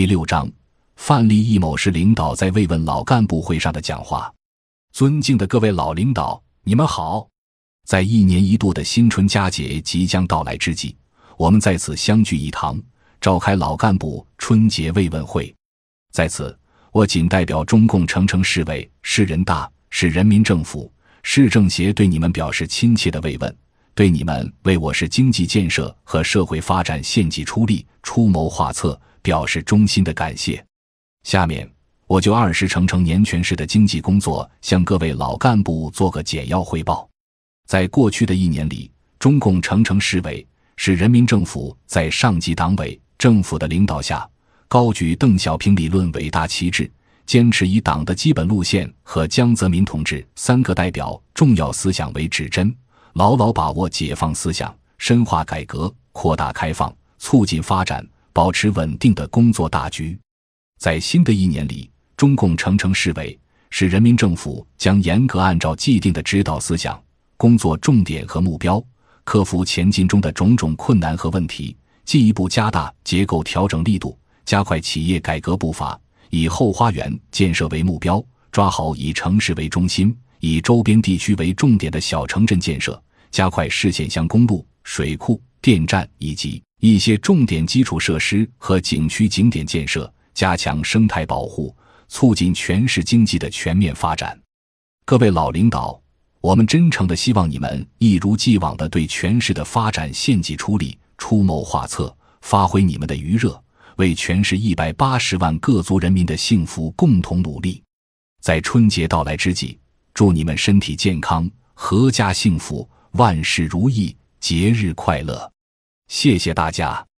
第六章，范立义某市领导在慰问老干部会上的讲话。尊敬的各位老领导，你们好！在一年一度的新春佳节即将到来之际，我们在此相聚一堂，召开老干部春节慰问会。在此，我谨代表中共成城市委、市人大、市人民政府、市政协对你们表示亲切的慰问，对你们为我市经济建设和社会发展献计出力、出谋划策表示衷心的感谢。下面。我就二十成城年全市的经济工作向各位老干部做个简要汇报。在过去的一年里，中共成城市委、市人民政府在上级党委政府的领导下，高举邓小平理论伟大旗帜，坚持以党的基本路线和江泽民同志三个代表重要思想为指针，牢牢把握解放思想、深化改革、扩大开放、促进发展、保持稳定的工作大局。在新的一年里，中共成城市委、市人民政府将严格按照既定的指导思想、工作重点和目标，克服前进中的种种困难和问题，进一步加大结构调整力度，加快企业改革步伐，以后花园建设为目标，抓好以城市为中心、以周边地区为重点的小城镇建设，加快市县乡公路、水库、电站以及一些重点基础设施和景区景点建设，加强生态保护。促进全市经济的全面发展，各位老领导，我们真诚的希望你们一如既往的对全市的发展献计出力、出谋划策，发挥你们的余热，为全市一百八十万各族人民的幸福共同努力。在春节到来之际，祝你们身体健康、阖家幸福、万事如意、节日快乐！谢谢大家。